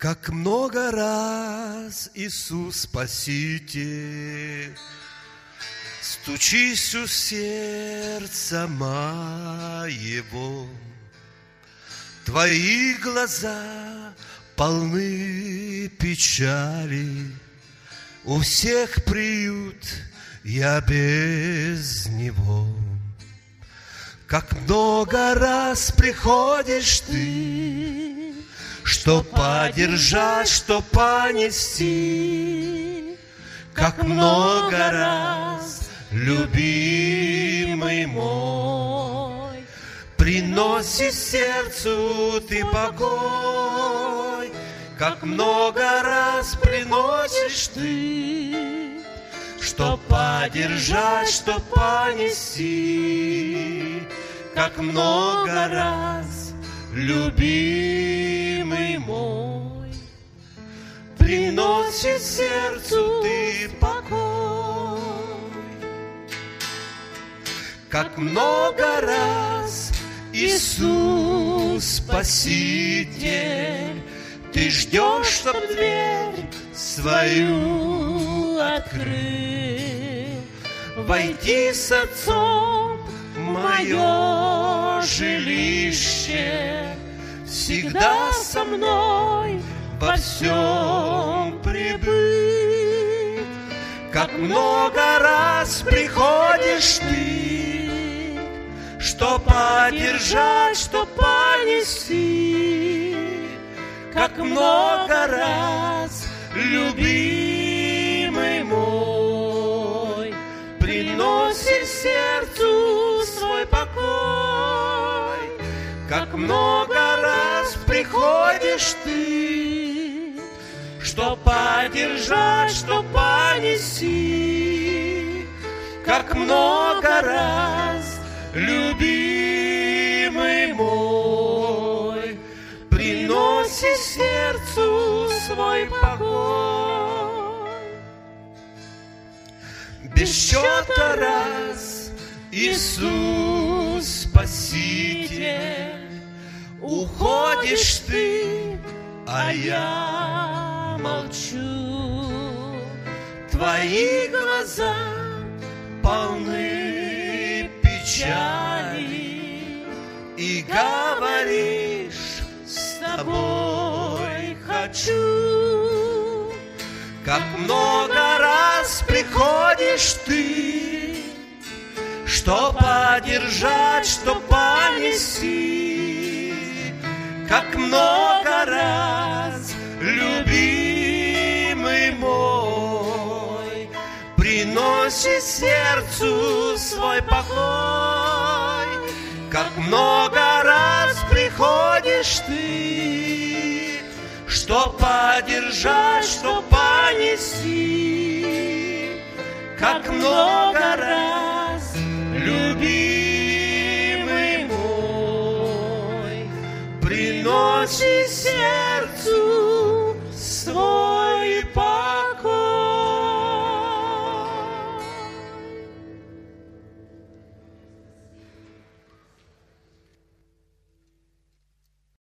Как много раз Иисус Спаситель Стучись у сердца моего, Твои глаза полны печали, У всех приют, я без него. Как много раз приходишь ты, Что поддержать, что понести, Как много раз любимый мой, Приноси сердцу ты покой, Как много раз приносишь ты, Что поддержать, что понести, Как много раз любимый мой, Приносит сердцу ты покой. Как много раз Иисус Спаситель, Ты ждешь, чтоб дверь свою открыл, Войти с Отцом в мое жилище, Всегда со мной во всем прибыть. Как много раз приходишь ты, Что поддержать, что понести, Как много раз, любимый мой, Приносишь сердцу свой покой, Как много приходишь ты, что поддержать, что понести, как много раз, любимый мой, приноси сердцу свой покой. Без счета раз, Иисус Спаситель, уходишь ты, а я молчу. Твои глаза полны печали, И говоришь, с тобой хочу. Как много раз приходишь ты, Что поддержать, что понести, Как много Приноси сердцу свой покой, Как много раз приходишь ты, Что поддержать, что понести, Как много раз, любимый мой, Приноси